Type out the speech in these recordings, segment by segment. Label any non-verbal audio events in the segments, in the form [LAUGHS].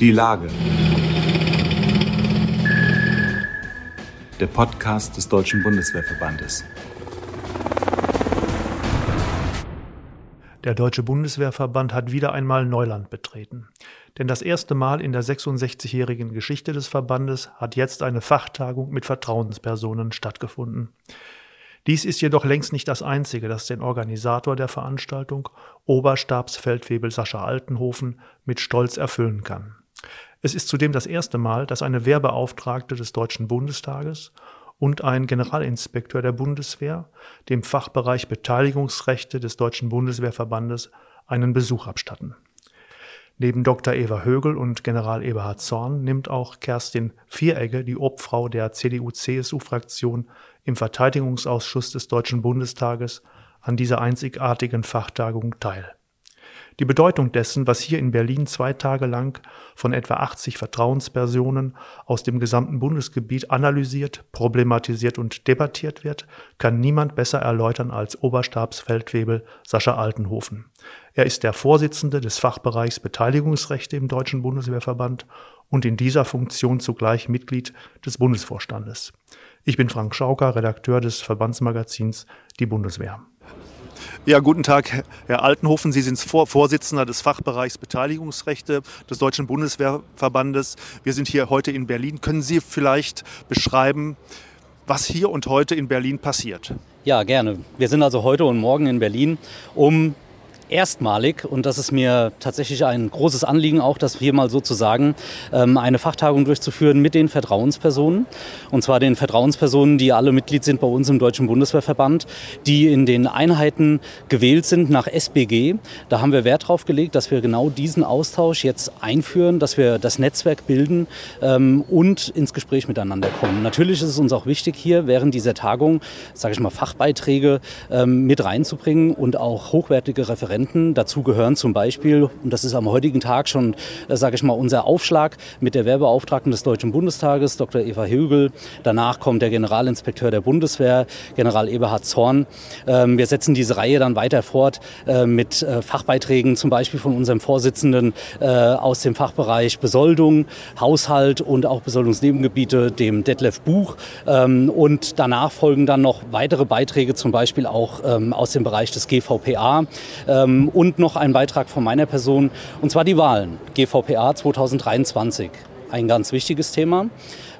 Die Lage. Der Podcast des Deutschen Bundeswehrverbandes. Der Deutsche Bundeswehrverband hat wieder einmal Neuland betreten. Denn das erste Mal in der 66-jährigen Geschichte des Verbandes hat jetzt eine Fachtagung mit Vertrauenspersonen stattgefunden. Dies ist jedoch längst nicht das Einzige, das den Organisator der Veranstaltung, Oberstabsfeldwebel Sascha Altenhofen, mit Stolz erfüllen kann. Es ist zudem das erste Mal, dass eine Wehrbeauftragte des Deutschen Bundestages und ein Generalinspekteur der Bundeswehr dem Fachbereich Beteiligungsrechte des Deutschen Bundeswehrverbandes einen Besuch abstatten. Neben Dr. Eva Högel und General Eberhard Zorn nimmt auch Kerstin Vieregge, die Obfrau der CDU-CSU-Fraktion im Verteidigungsausschuss des Deutschen Bundestages, an dieser einzigartigen Fachtagung teil. Die Bedeutung dessen, was hier in Berlin zwei Tage lang von etwa 80 Vertrauenspersonen aus dem gesamten Bundesgebiet analysiert, problematisiert und debattiert wird, kann niemand besser erläutern als Oberstabsfeldwebel Sascha Altenhofen. Er ist der Vorsitzende des Fachbereichs Beteiligungsrechte im Deutschen Bundeswehrverband und in dieser Funktion zugleich Mitglied des Bundesvorstandes. Ich bin Frank Schauker, Redakteur des Verbandsmagazins Die Bundeswehr. Ja, guten Tag, Herr Altenhofen. Sie sind Vorsitzender des Fachbereichs Beteiligungsrechte des Deutschen Bundeswehrverbandes. Wir sind hier heute in Berlin. Können Sie vielleicht beschreiben, was hier und heute in Berlin passiert? Ja, gerne. Wir sind also heute und morgen in Berlin, um erstmalig, und das ist mir tatsächlich ein großes Anliegen, auch das hier mal sozusagen, ähm, eine Fachtagung durchzuführen mit den Vertrauenspersonen. Und zwar den Vertrauenspersonen, die alle Mitglied sind bei uns im Deutschen Bundeswehrverband, die in den Einheiten gewählt sind nach SBG. Da haben wir Wert drauf gelegt, dass wir genau diesen Austausch jetzt einführen, dass wir das Netzwerk bilden ähm, und ins Gespräch miteinander kommen. Natürlich ist es uns auch wichtig, hier während dieser Tagung, sage ich mal, Fachbeiträge ähm, mit reinzubringen und auch hochwertige Referenten Referenten. Dazu gehören zum Beispiel, und das ist am heutigen Tag schon, äh, sage ich mal, unser Aufschlag mit der Werbeauftragten des Deutschen Bundestages, Dr. Eva Hügel. Danach kommt der Generalinspekteur der Bundeswehr, General Eberhard Zorn. Ähm, wir setzen diese Reihe dann weiter fort äh, mit äh, Fachbeiträgen, zum Beispiel von unserem Vorsitzenden äh, aus dem Fachbereich Besoldung, Haushalt und auch Besoldungsnebengebiete, dem Detlef Buch. Ähm, und danach folgen dann noch weitere Beiträge, zum Beispiel auch ähm, aus dem Bereich des GVPA. Ähm, und noch ein Beitrag von meiner Person, und zwar die Wahlen, GVPA 2023. Ein ganz wichtiges Thema,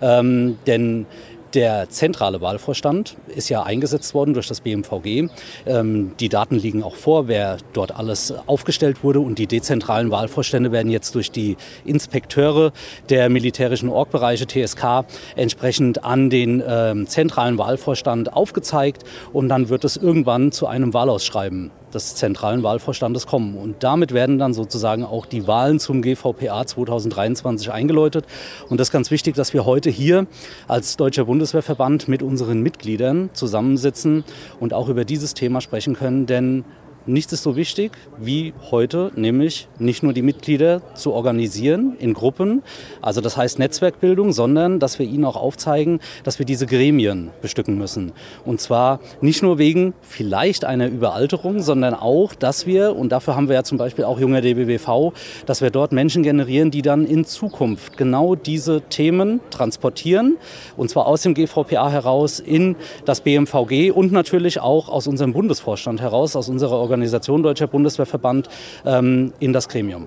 ähm, denn der zentrale Wahlvorstand ist ja eingesetzt worden durch das BMVG. Ähm, die Daten liegen auch vor, wer dort alles aufgestellt wurde. Und die dezentralen Wahlvorstände werden jetzt durch die Inspekteure der militärischen Orgbereiche TSK entsprechend an den ähm, zentralen Wahlvorstand aufgezeigt. Und dann wird es irgendwann zu einem Wahlausschreiben des zentralen Wahlvorstandes kommen. Und damit werden dann sozusagen auch die Wahlen zum GVPA 2023 eingeläutet. Und das ist ganz wichtig, dass wir heute hier als Deutscher Bundeswehrverband mit unseren Mitgliedern zusammensitzen und auch über dieses Thema sprechen können. Denn Nichts ist so wichtig wie heute, nämlich nicht nur die Mitglieder zu organisieren in Gruppen, also das heißt Netzwerkbildung, sondern dass wir ihnen auch aufzeigen, dass wir diese Gremien bestücken müssen. Und zwar nicht nur wegen vielleicht einer Überalterung, sondern auch, dass wir, und dafür haben wir ja zum Beispiel auch junger DBWV, dass wir dort Menschen generieren, die dann in Zukunft genau diese Themen transportieren, und zwar aus dem GVPA heraus in das BMVG und natürlich auch aus unserem Bundesvorstand heraus, aus unserer Organisation Organisation Deutscher Bundeswehrverband ähm, in das Gremium.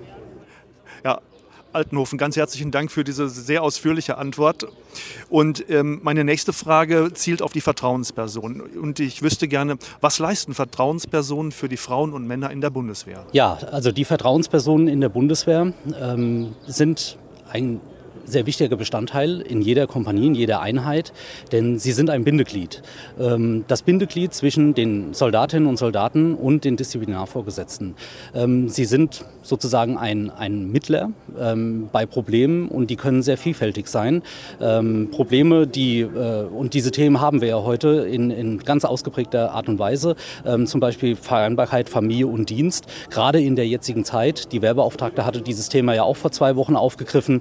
Ja, Altenhofen, ganz herzlichen Dank für diese sehr ausführliche Antwort. Und ähm, meine nächste Frage zielt auf die Vertrauenspersonen. Und ich wüsste gerne, was leisten Vertrauenspersonen für die Frauen und Männer in der Bundeswehr? Ja, also die Vertrauenspersonen in der Bundeswehr ähm, sind ein sehr wichtiger Bestandteil in jeder Kompanie, in jeder Einheit, denn sie sind ein Bindeglied. Ähm, das Bindeglied zwischen den Soldatinnen und Soldaten und den Disziplinarvorgesetzten. Ähm, sie sind sozusagen ein, ein Mittler ähm, bei Problemen und die können sehr vielfältig sein. Probleme, die, äh, und diese Themen haben wir ja heute in, in ganz ausgeprägter Art und Weise, zum Beispiel Vereinbarkeit Familie und Dienst, gerade in der jetzigen Zeit. Die Werbeauftragte hatte dieses Thema ja auch vor zwei Wochen aufgegriffen.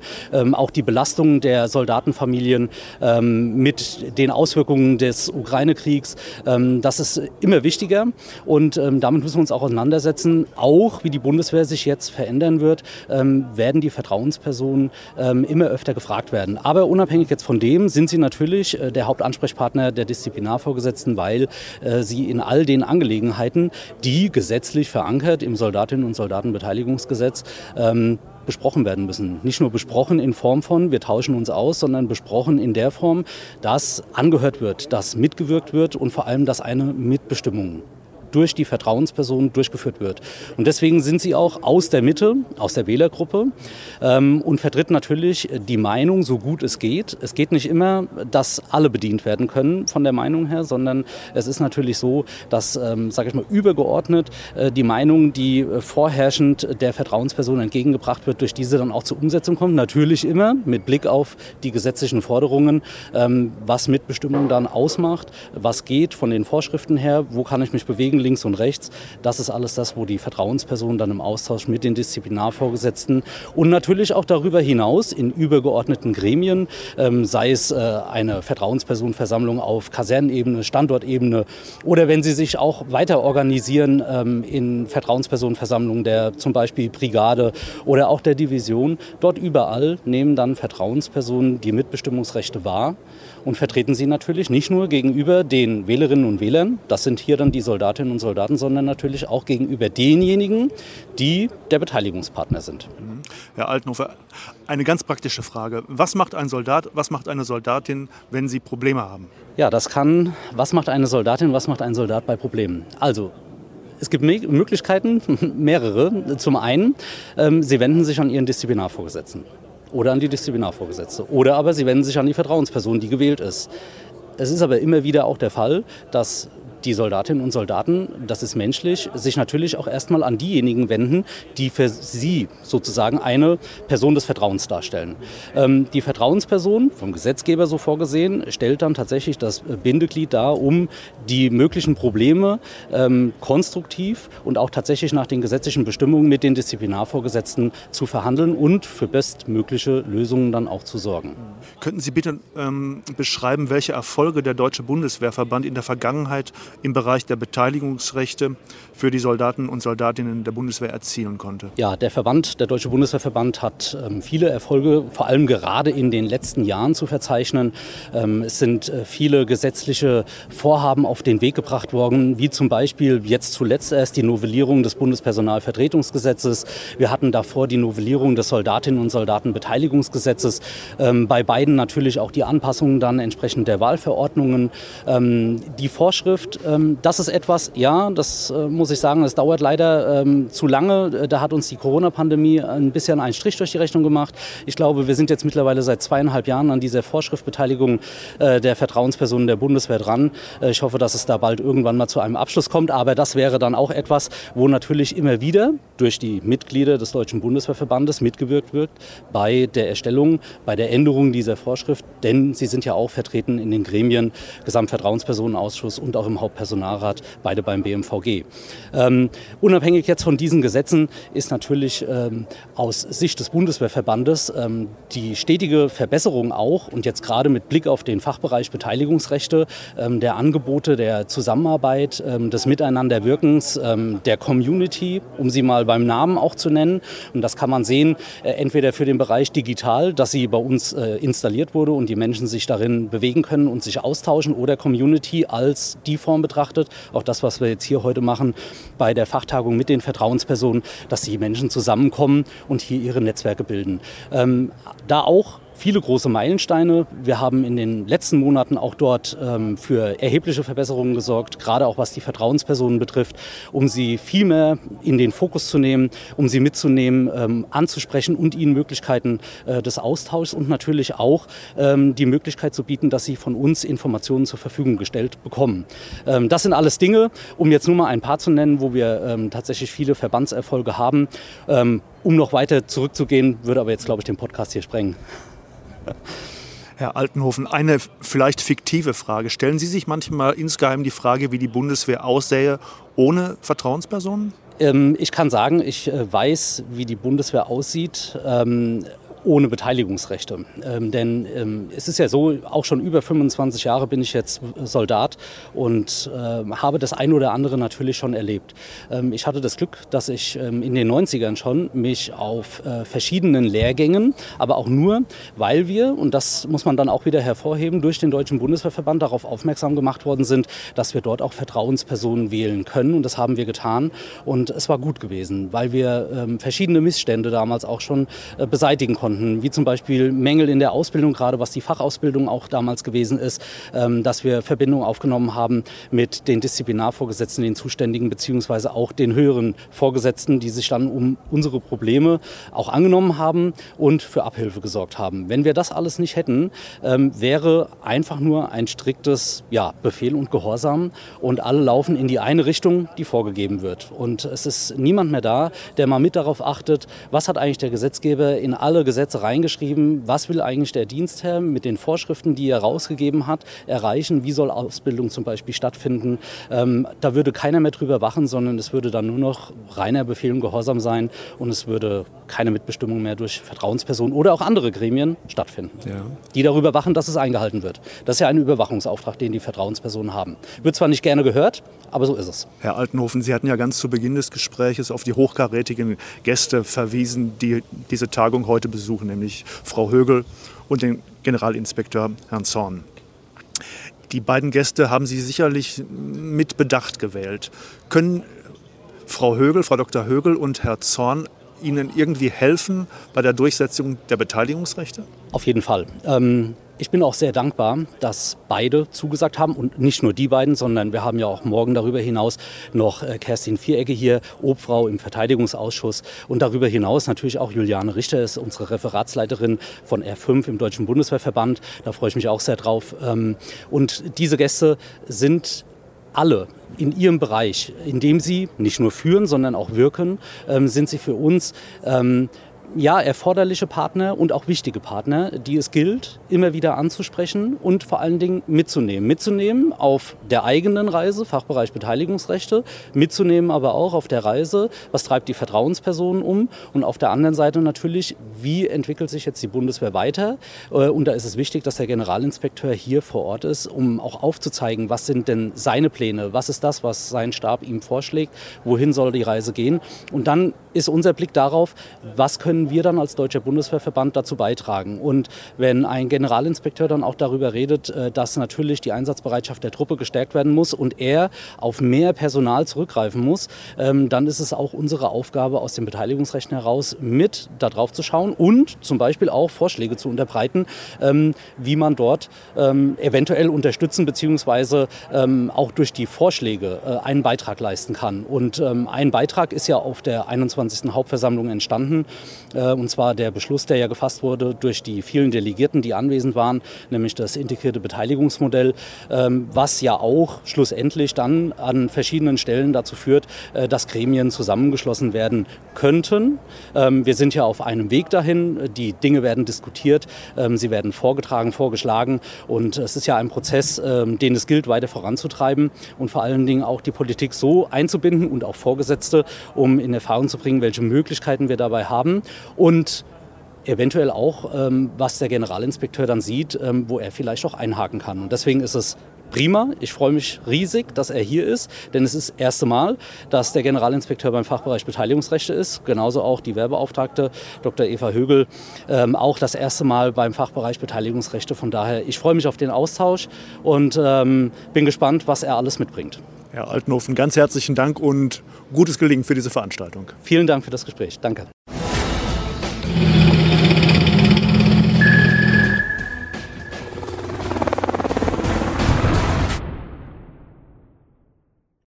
Auch die Belastung der Soldatenfamilien ähm, mit den Auswirkungen des Ukraine-Kriegs, ähm, das ist immer wichtiger und ähm, damit müssen wir uns auch auseinandersetzen. Auch wie die Bundeswehr sich jetzt verändern wird, ähm, werden die Vertrauenspersonen ähm, immer öfter gefragt werden. Aber unabhängig jetzt von dem sind sie natürlich äh, der Hauptansprechpartner der Disziplinarvorgesetzten, weil äh, sie in all den Angelegenheiten, die gesetzlich verankert im Soldatinnen- und Soldatenbeteiligungsgesetz, ähm, besprochen werden müssen. Nicht nur besprochen in Form von, wir tauschen uns aus, sondern besprochen in der Form, dass angehört wird, dass mitgewirkt wird und vor allem, dass eine Mitbestimmung durch die Vertrauensperson durchgeführt wird. Und deswegen sind sie auch aus der Mitte, aus der Wählergruppe ähm, und vertritt natürlich die Meinung, so gut es geht. Es geht nicht immer, dass alle bedient werden können von der Meinung her, sondern es ist natürlich so, dass, ähm, sage ich mal, übergeordnet äh, die Meinung, die äh, vorherrschend der Vertrauensperson entgegengebracht wird, durch diese dann auch zur Umsetzung kommt. Natürlich immer mit Blick auf die gesetzlichen Forderungen, ähm, was Mitbestimmung dann ausmacht, was geht von den Vorschriften her, wo kann ich mich bewegen, Kollegen links und rechts. Das ist alles das, wo die Vertrauenspersonen dann im Austausch mit den Disziplinarvorgesetzten und natürlich auch darüber hinaus in übergeordneten Gremien, ähm, sei es äh, eine Vertrauenspersonenversammlung auf Kasernenebene, Standortebene oder wenn sie sich auch weiter organisieren ähm, in Vertrauenspersonenversammlungen der zum Beispiel Brigade oder auch der Division. Dort überall nehmen dann Vertrauenspersonen die Mitbestimmungsrechte wahr und vertreten sie natürlich nicht nur gegenüber den Wählerinnen und Wählern, das sind hier dann die Soldatinnen und Soldaten, sondern natürlich auch gegenüber denjenigen, die der Beteiligungspartner sind. Herr Altenhofer, eine ganz praktische Frage. Was macht ein Soldat, was macht eine Soldatin, wenn sie Probleme haben? Ja, das kann, was macht eine Soldatin, was macht ein Soldat bei Problemen? Also, es gibt Möglichkeiten, [LAUGHS] mehrere. Zum einen, ähm, sie wenden sich an ihren Disziplinarvorgesetzten oder an die Disziplinarvorgesetzte. Oder aber sie wenden sich an die Vertrauensperson, die gewählt ist. Es ist aber immer wieder auch der Fall, dass die Soldatinnen und Soldaten, das ist menschlich, sich natürlich auch erstmal an diejenigen wenden, die für sie sozusagen eine Person des Vertrauens darstellen. Ähm, die Vertrauensperson, vom Gesetzgeber so vorgesehen, stellt dann tatsächlich das Bindeglied dar, um die möglichen Probleme ähm, konstruktiv und auch tatsächlich nach den gesetzlichen Bestimmungen mit den Disziplinarvorgesetzten zu verhandeln und für bestmögliche Lösungen dann auch zu sorgen. Könnten Sie bitte ähm, beschreiben, welche Erfolge der Deutsche Bundeswehrverband in der Vergangenheit im Bereich der Beteiligungsrechte für die Soldaten und Soldatinnen der Bundeswehr erzielen konnte. Ja, der Verband, der Deutsche Bundeswehrverband hat ähm, viele Erfolge, vor allem gerade in den letzten Jahren zu verzeichnen. Ähm, es sind äh, viele gesetzliche Vorhaben auf den Weg gebracht worden, wie zum Beispiel jetzt zuletzt erst die Novellierung des Bundespersonalvertretungsgesetzes. Wir hatten davor die Novellierung des Soldatinnen und Soldatenbeteiligungsgesetzes. Ähm, bei beiden natürlich auch die Anpassungen dann entsprechend der Wahlverordnungen. Ähm, die Vorschrift ähm, das ist etwas, ja, das äh, muss ich sagen, das dauert leider ähm, zu lange. Äh, da hat uns die Corona-Pandemie ein bisschen einen Strich durch die Rechnung gemacht. Ich glaube, wir sind jetzt mittlerweile seit zweieinhalb Jahren an dieser Vorschriftbeteiligung äh, der Vertrauenspersonen der Bundeswehr dran. Äh, ich hoffe, dass es da bald irgendwann mal zu einem Abschluss kommt. Aber das wäre dann auch etwas, wo natürlich immer wieder durch die Mitglieder des Deutschen Bundeswehrverbandes mitgewirkt wird bei der Erstellung, bei der Änderung dieser Vorschrift. Denn sie sind ja auch vertreten in den Gremien Gesamtvertrauenspersonenausschuss und auch im Haupt Personalrat, beide beim BMVG. Ähm, unabhängig jetzt von diesen Gesetzen ist natürlich ähm, aus Sicht des Bundeswehrverbandes ähm, die stetige Verbesserung auch und jetzt gerade mit Blick auf den Fachbereich Beteiligungsrechte ähm, der Angebote der Zusammenarbeit, ähm, des Miteinanderwirkens, ähm, der Community, um sie mal beim Namen auch zu nennen. Und das kann man sehen, äh, entweder für den Bereich digital, dass sie bei uns äh, installiert wurde und die Menschen sich darin bewegen können und sich austauschen oder Community als die Form betrachtet, auch das, was wir jetzt hier heute machen bei der Fachtagung mit den Vertrauenspersonen, dass die Menschen zusammenkommen und hier ihre Netzwerke bilden. Ähm, da auch viele große Meilensteine. Wir haben in den letzten Monaten auch dort ähm, für erhebliche Verbesserungen gesorgt, gerade auch was die Vertrauenspersonen betrifft, um sie viel mehr in den Fokus zu nehmen, um sie mitzunehmen, ähm, anzusprechen und ihnen Möglichkeiten äh, des Austauschs und natürlich auch ähm, die Möglichkeit zu bieten, dass sie von uns Informationen zur Verfügung gestellt bekommen. Ähm, das sind alles Dinge, um jetzt nur mal ein paar zu nennen, wo wir ähm, tatsächlich viele Verbandserfolge haben. Ähm, um noch weiter zurückzugehen, würde aber jetzt, glaube ich, den Podcast hier sprengen. [LAUGHS] Herr Altenhofen, eine vielleicht fiktive Frage. Stellen Sie sich manchmal insgeheim die Frage, wie die Bundeswehr aussähe ohne Vertrauenspersonen? Ähm, ich kann sagen, ich äh, weiß, wie die Bundeswehr aussieht. Ohne Beteiligungsrechte. Ähm, denn ähm, es ist ja so, auch schon über 25 Jahre bin ich jetzt Soldat und äh, habe das ein oder andere natürlich schon erlebt. Ähm, ich hatte das Glück, dass ich ähm, in den 90ern schon mich auf äh, verschiedenen Lehrgängen, aber auch nur, weil wir, und das muss man dann auch wieder hervorheben, durch den Deutschen Bundeswehrverband darauf aufmerksam gemacht worden sind, dass wir dort auch Vertrauenspersonen wählen können. Und das haben wir getan. Und es war gut gewesen, weil wir ähm, verschiedene Missstände damals auch schon äh, beseitigen konnten, wie zum Beispiel Mängel in der Ausbildung, gerade was die Fachausbildung auch damals gewesen ist, ähm, dass wir Verbindung aufgenommen haben mit den Disziplinarvorgesetzten, den Zuständigen, beziehungsweise auch den höheren Vorgesetzten, die sich dann um unsere Probleme auch angenommen haben und für Abhilfe gesorgt haben. Wenn wir das alles nicht hätten, ähm, wäre einfach nur ein striktes ja, Befehl und Gehorsam und alle laufen in die eine Richtung, die vorgegeben wird. Und es ist niemand mehr da, der mal mit darauf achtet, was hat eigentlich der Gesetzgeber in alle Gesetze reingeschrieben, was will eigentlich der Dienstherr mit den Vorschriften, die er rausgegeben hat, erreichen, wie soll Ausbildung zum Beispiel stattfinden. Ähm, da würde keiner mehr drüber wachen, sondern es würde dann nur noch reiner Befehl und Gehorsam sein und es würde keine Mitbestimmung mehr durch Vertrauenspersonen oder auch andere Gremien stattfinden, ja. die darüber wachen, dass es eingehalten wird. Das ist ja ein Überwachungsauftrag, den die Vertrauenspersonen haben. Wird zwar nicht gerne gehört, aber so ist es. Herr Altenhofen, Sie hatten ja ganz zu Beginn des Gespräches auf die hochkarätigen Gäste verwiesen, die diese Tagung heute besuchen, nämlich Frau Högel und den Generalinspekteur Herrn Zorn. Die beiden Gäste haben Sie sicherlich mit Bedacht gewählt. Können Frau Högel, Frau Dr. Högel und Herr Zorn Ihnen irgendwie helfen bei der Durchsetzung der Beteiligungsrechte? Auf jeden Fall. Ähm ich bin auch sehr dankbar, dass beide zugesagt haben und nicht nur die beiden, sondern wir haben ja auch morgen darüber hinaus noch äh, Kerstin Vierecke hier, Obfrau im Verteidigungsausschuss und darüber hinaus natürlich auch Juliane Richter ist unsere Referatsleiterin von R5 im Deutschen Bundeswehrverband. Da freue ich mich auch sehr drauf. Ähm, und diese Gäste sind alle in ihrem Bereich, in dem sie nicht nur führen, sondern auch wirken, ähm, sind sie für uns ähm, ja, erforderliche Partner und auch wichtige Partner, die es gilt, immer wieder anzusprechen und vor allen Dingen mitzunehmen. Mitzunehmen auf der eigenen Reise, Fachbereich Beteiligungsrechte, mitzunehmen aber auch auf der Reise, was treibt die Vertrauenspersonen um und auf der anderen Seite natürlich, wie entwickelt sich jetzt die Bundeswehr weiter. Äh, und da ist es wichtig, dass der Generalinspekteur hier vor Ort ist, um auch aufzuzeigen, was sind denn seine Pläne, was ist das, was sein Stab ihm vorschlägt, wohin soll die Reise gehen. Und dann ist unser Blick darauf, was können können wir dann als Deutscher Bundeswehrverband dazu beitragen. Und wenn ein Generalinspekteur dann auch darüber redet, äh, dass natürlich die Einsatzbereitschaft der Truppe gestärkt werden muss und er auf mehr Personal zurückgreifen muss, ähm, dann ist es auch unsere Aufgabe aus den Beteiligungsrechten heraus mit darauf zu schauen und zum Beispiel auch Vorschläge zu unterbreiten, ähm, wie man dort ähm, eventuell unterstützen bzw. auch durch die Vorschläge äh, einen Beitrag leisten kann. Und ein Beitrag ist ja auf der 21. Hauptversammlung entstanden. Äh, und zwar der Beschluss, der ja gefasst wurde durch die vielen Delegierten, die anwesend waren, nämlich das integrierte Beteiligungsmodell, ähm, was ja auch schlussendlich dann an verschiedenen Stellen dazu führt, äh, dass Gremien zusammengeschlossen werden könnten. Ähm, wir sind ja auf einem Weg dahin. Die Dinge werden diskutiert, ähm, sie werden vorgetragen, vorgeschlagen und es ist ja ein Prozess, den es gilt, weiter voranzutreiben und vor allen Dingen auch die Politik so einzubinden und auch Vorgesetzte, um in Erfahrung zu bringen, welche Möglichkeiten wir dabei haben und eventuell auch, ähm, was der Generalinspekteur dann sieht, ähm, wo er vielleicht auch einhaken kann. Und deswegen ist es prima. Ich freue mich riesig, dass er hier ist, denn es ist das erste Mal, dass der Generalinspekteur beim Fachbereich Beteiligungsrechte ist. Genauso auch die Werbeauftragte Dr. Eva Högel, ähm, auch das erste Mal beim Fachbereich Beteiligungsrechte. Von daher, ich freue mich auf den Austausch und ähm, bin gespannt, was er alles mitbringt. Herr Altenhofen, ganz herzlichen Dank und gutes Gelingen für diese Veranstaltung. Vielen Dank für das Gespräch. Danke.